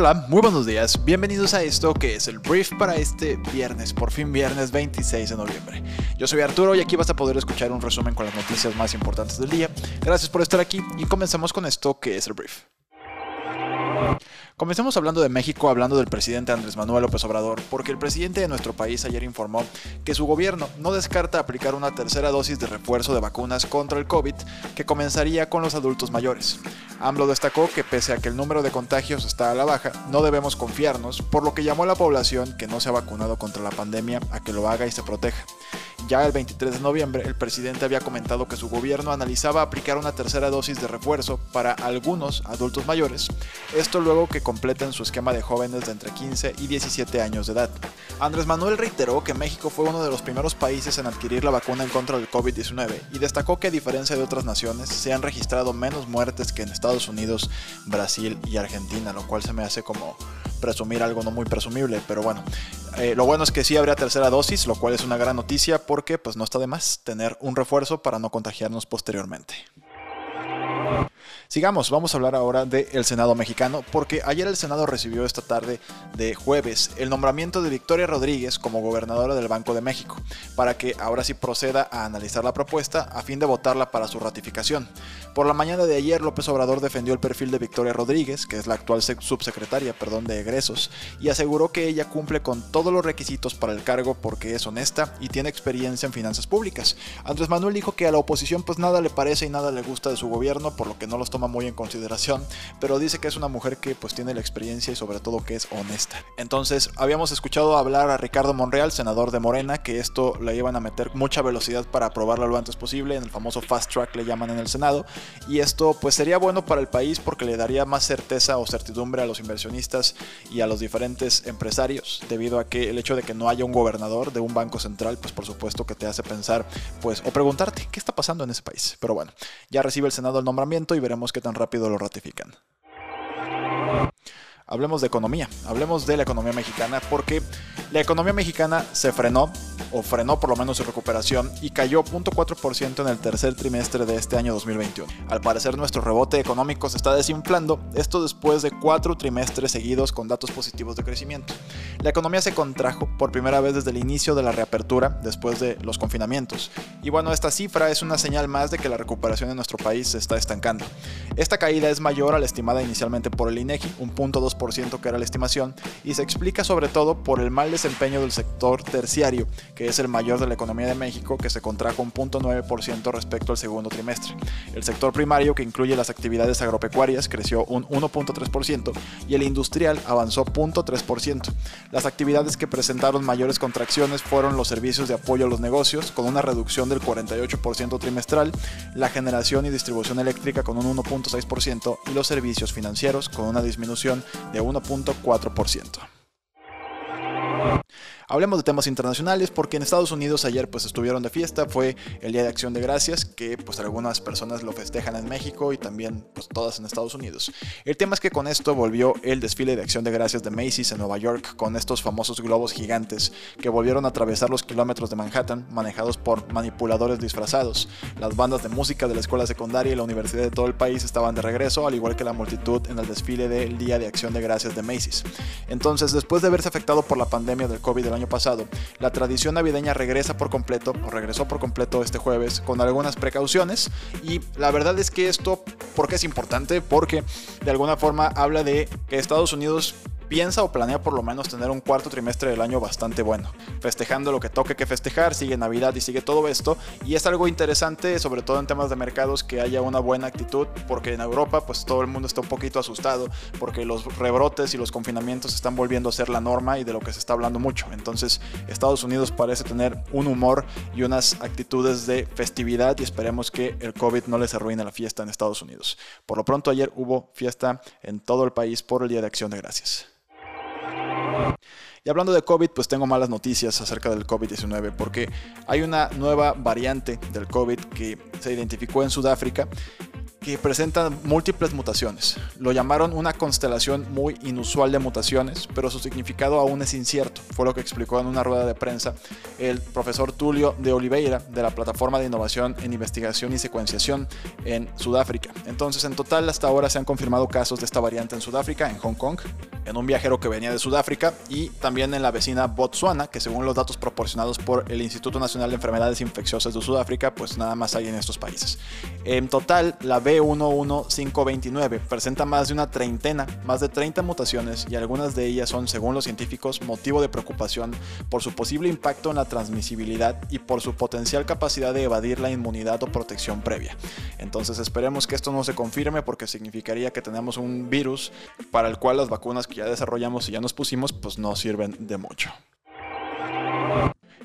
Hola, muy buenos días. Bienvenidos a esto que es el brief para este viernes, por fin viernes 26 de noviembre. Yo soy Arturo y aquí vas a poder escuchar un resumen con las noticias más importantes del día. Gracias por estar aquí y comenzamos con esto que es el brief. Comencemos hablando de México, hablando del presidente Andrés Manuel López Obrador, porque el presidente de nuestro país ayer informó que su gobierno no descarta aplicar una tercera dosis de refuerzo de vacunas contra el COVID que comenzaría con los adultos mayores. AMLO destacó que pese a que el número de contagios está a la baja, no debemos confiarnos, por lo que llamó a la población que no se ha vacunado contra la pandemia a que lo haga y se proteja. Ya el 23 de noviembre, el presidente había comentado que su gobierno analizaba aplicar una tercera dosis de refuerzo para algunos adultos mayores, esto luego que completen su esquema de jóvenes de entre 15 y 17 años de edad. Andrés Manuel reiteró que México fue uno de los primeros países en adquirir la vacuna en contra del COVID-19 y destacó que a diferencia de otras naciones se han registrado menos muertes que en Estados Unidos, Brasil y Argentina, lo cual se me hace como presumir algo no muy presumible, pero bueno. Eh, lo bueno es que sí habría tercera dosis, lo cual es una gran noticia porque pues no está de más tener un refuerzo para no contagiarnos posteriormente. Sigamos, vamos a hablar ahora del Senado mexicano, porque ayer el Senado recibió esta tarde de jueves el nombramiento de Victoria Rodríguez como gobernadora del Banco de México, para que ahora sí proceda a analizar la propuesta a fin de votarla para su ratificación. Por la mañana de ayer, López Obrador defendió el perfil de Victoria Rodríguez, que es la actual subsecretaria perdón, de egresos, y aseguró que ella cumple con todos los requisitos para el cargo porque es honesta y tiene experiencia en finanzas públicas. Andrés Manuel dijo que a la oposición pues nada le parece y nada le gusta de su gobierno, por lo que no los toma muy en consideración, pero dice que es una mujer que pues tiene la experiencia y sobre todo que es honesta. Entonces, habíamos escuchado hablar a Ricardo Monreal, senador de Morena, que esto le iban a meter mucha velocidad para aprobarla lo antes posible, en el famoso fast track le llaman en el Senado, y esto pues sería bueno para el país porque le daría más certeza o certidumbre a los inversionistas y a los diferentes empresarios, debido a que el hecho de que no haya un gobernador de un banco central, pues por supuesto que te hace pensar, pues, o preguntarte, ¿qué está pasando en ese país? Pero bueno, ya recibe el Senado el nombramiento y veremos qué tan rápido lo ratifican. Hablemos de economía, hablemos de la economía mexicana porque la economía mexicana se frenó o frenó por lo menos su recuperación y cayó 0.4% en el tercer trimestre de este año 2021. Al parecer nuestro rebote económico se está desinflando, esto después de cuatro trimestres seguidos con datos positivos de crecimiento. La economía se contrajo por primera vez desde el inicio de la reapertura, después de los confinamientos. Y bueno, esta cifra es una señal más de que la recuperación en nuestro país se está estancando. Esta caída es mayor a la estimada inicialmente por el INEGI, un punto que era la estimación, y se explica sobre todo por el mal desempeño del sector terciario, que es el mayor de la economía de México, que se contrajo un 0.9% respecto al segundo trimestre. El sector primario, que incluye las actividades agropecuarias, creció un 1.3% y el industrial avanzó 0.3%. Las actividades que presentaron mayores contracciones fueron los servicios de apoyo a los negocios, con una reducción del 48% trimestral, la generación y distribución eléctrica con un 1.6% y los servicios financieros con una disminución de 1.4%. Hablemos de temas internacionales porque en Estados Unidos ayer pues estuvieron de fiesta, fue el Día de Acción de Gracias que pues algunas personas lo festejan en México y también pues todas en Estados Unidos. El tema es que con esto volvió el desfile de Acción de Gracias de Macy's en Nueva York con estos famosos globos gigantes que volvieron a atravesar los kilómetros de Manhattan manejados por manipuladores disfrazados. Las bandas de música de la escuela secundaria y la universidad de todo el país estaban de regreso, al igual que la multitud en el desfile del Día de Acción de Gracias de Macy's. Entonces, después de verse afectado por la pandemia del COVID año pasado, la tradición navideña regresa por completo, o regresó por completo este jueves, con algunas precauciones. Y la verdad es que esto, ¿por qué es importante? Porque de alguna forma habla de que Estados Unidos piensa o planea por lo menos tener un cuarto trimestre del año bastante bueno, festejando lo que toque que festejar, sigue Navidad y sigue todo esto, y es algo interesante, sobre todo en temas de mercados, que haya una buena actitud, porque en Europa pues todo el mundo está un poquito asustado, porque los rebrotes y los confinamientos están volviendo a ser la norma y de lo que se está hablando mucho, entonces Estados Unidos parece tener un humor y unas actitudes de festividad y esperemos que el COVID no les arruine la fiesta en Estados Unidos. Por lo pronto ayer hubo fiesta en todo el país por el Día de Acción de Gracias. Y hablando de COVID, pues tengo malas noticias acerca del COVID-19 porque hay una nueva variante del COVID que se identificó en Sudáfrica que presenta múltiples mutaciones. Lo llamaron una constelación muy inusual de mutaciones, pero su significado aún es incierto, fue lo que explicó en una rueda de prensa el profesor Tulio de Oliveira de la Plataforma de Innovación en Investigación y Secuenciación en Sudáfrica. Entonces, en total hasta ahora se han confirmado casos de esta variante en Sudáfrica, en Hong Kong, en un viajero que venía de Sudáfrica y también en la vecina Botswana, que según los datos proporcionados por el Instituto Nacional de Enfermedades Infecciosas de Sudáfrica, pues nada más hay en estos países. En total, la B11529 presenta más de una treintena, más de 30 mutaciones y algunas de ellas son, según los científicos, motivo de preocupación por su posible impacto en la transmisibilidad y por su potencial capacidad de evadir la inmunidad o protección previa. Entonces esperemos que esto no se confirme porque significaría que tenemos un virus para el cual las vacunas que ya desarrollamos y ya nos pusimos pues no sirven de mucho.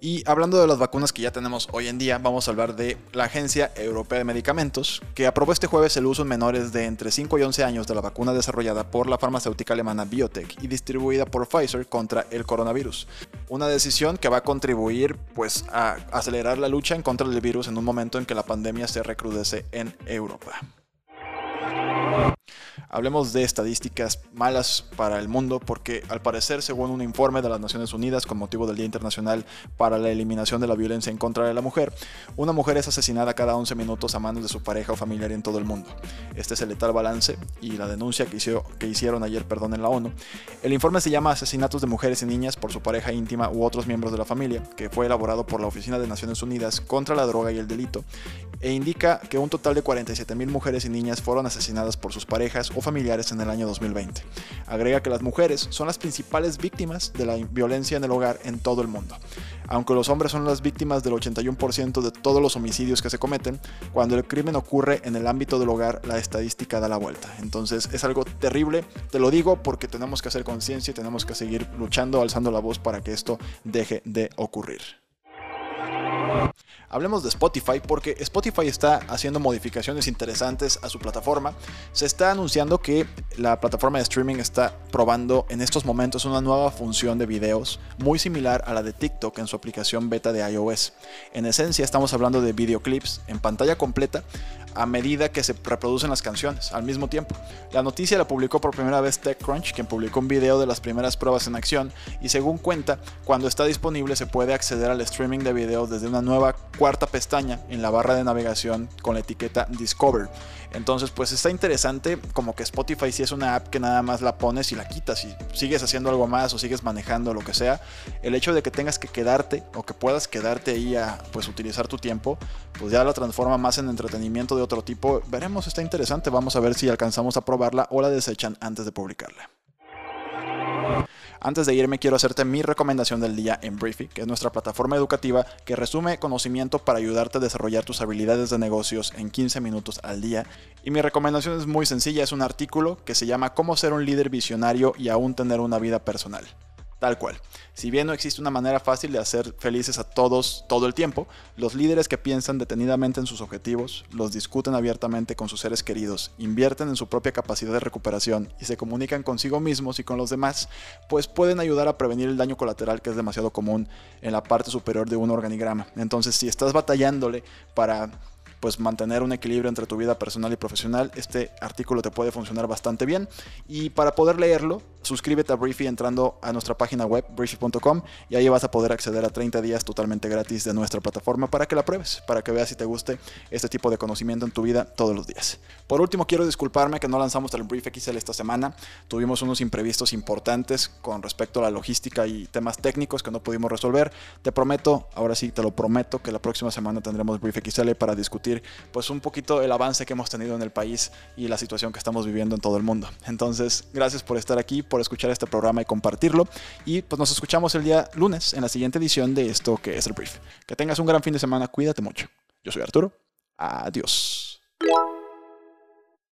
Y hablando de las vacunas que ya tenemos hoy en día, vamos a hablar de la Agencia Europea de Medicamentos, que aprobó este jueves el uso en menores de entre 5 y 11 años de la vacuna desarrollada por la farmacéutica alemana Biotech y distribuida por Pfizer contra el coronavirus. Una decisión que va a contribuir pues a acelerar la lucha en contra del virus en un momento en que la pandemia se recrudece en Europa. Hablemos de estadísticas malas para el mundo porque al parecer, según un informe de las Naciones Unidas con motivo del Día Internacional para la Eliminación de la Violencia en contra de la Mujer, una mujer es asesinada cada 11 minutos a manos de su pareja o familiar en todo el mundo. Este es el letal balance y la denuncia que, hicieron ayer perdón, en la ONU. El informe se llama Asesinatos de mujeres y niñas por su pareja íntima u otros miembros de la familia, que fue elaborado por la Oficina de Naciones Unidas contra la Droga y el Delito, e indica que un total de 47.000 mujeres y niñas fueron asesinadas por sus parejas o familiares en el año 2020. Agrega que las mujeres son las principales víctimas de la violencia en el hogar en todo el mundo. Aunque los hombres son las víctimas del 81% de todos los homicidios que se cometen, cuando el crimen ocurre en el ámbito del hogar, la estadística da la vuelta. Entonces es algo terrible, te lo digo porque tenemos que hacer conciencia y tenemos que seguir luchando, alzando la voz para que esto deje de ocurrir. Hablemos de Spotify porque Spotify está haciendo modificaciones interesantes a su plataforma. Se está anunciando que la plataforma de streaming está probando en estos momentos una nueva función de videos muy similar a la de TikTok en su aplicación beta de iOS. En esencia estamos hablando de videoclips en pantalla completa a medida que se reproducen las canciones al mismo tiempo. La noticia la publicó por primera vez TechCrunch, quien publicó un video de las primeras pruebas en acción y según cuenta, cuando está disponible se puede acceder al streaming de videos desde una nueva cuarta pestaña en la barra de navegación con la etiqueta Discover. Entonces, pues está interesante, como que Spotify si es una app que nada más la pones y la quitas y sigues haciendo algo más o sigues manejando lo que sea. El hecho de que tengas que quedarte o que puedas quedarte ahí a pues utilizar tu tiempo, pues ya la transforma más en entretenimiento de otro tipo. Veremos, está interesante, vamos a ver si alcanzamos a probarla o la desechan antes de publicarla. Antes de irme quiero hacerte mi recomendación del día en Briefy, que es nuestra plataforma educativa que resume conocimiento para ayudarte a desarrollar tus habilidades de negocios en 15 minutos al día. Y mi recomendación es muy sencilla, es un artículo que se llama Cómo ser un líder visionario y aún tener una vida personal. Tal cual. Si bien no existe una manera fácil de hacer felices a todos todo el tiempo, los líderes que piensan detenidamente en sus objetivos, los discuten abiertamente con sus seres queridos, invierten en su propia capacidad de recuperación y se comunican consigo mismos y con los demás, pues pueden ayudar a prevenir el daño colateral que es demasiado común en la parte superior de un organigrama. Entonces, si estás batallándole para pues mantener un equilibrio entre tu vida personal y profesional, este artículo te puede funcionar bastante bien. Y para poder leerlo, suscríbete a Briefy entrando a nuestra página web, briefy.com, y ahí vas a poder acceder a 30 días totalmente gratis de nuestra plataforma para que la pruebes, para que veas si te guste este tipo de conocimiento en tu vida todos los días. Por último, quiero disculparme que no lanzamos el Brief XL esta semana. Tuvimos unos imprevistos importantes con respecto a la logística y temas técnicos que no pudimos resolver. Te prometo, ahora sí te lo prometo, que la próxima semana tendremos Brief XL para discutir pues un poquito el avance que hemos tenido en el país y la situación que estamos viviendo en todo el mundo. Entonces, gracias por estar aquí, por escuchar este programa y compartirlo. Y pues nos escuchamos el día lunes en la siguiente edición de esto que es el brief. Que tengas un gran fin de semana, cuídate mucho. Yo soy Arturo. Adiós.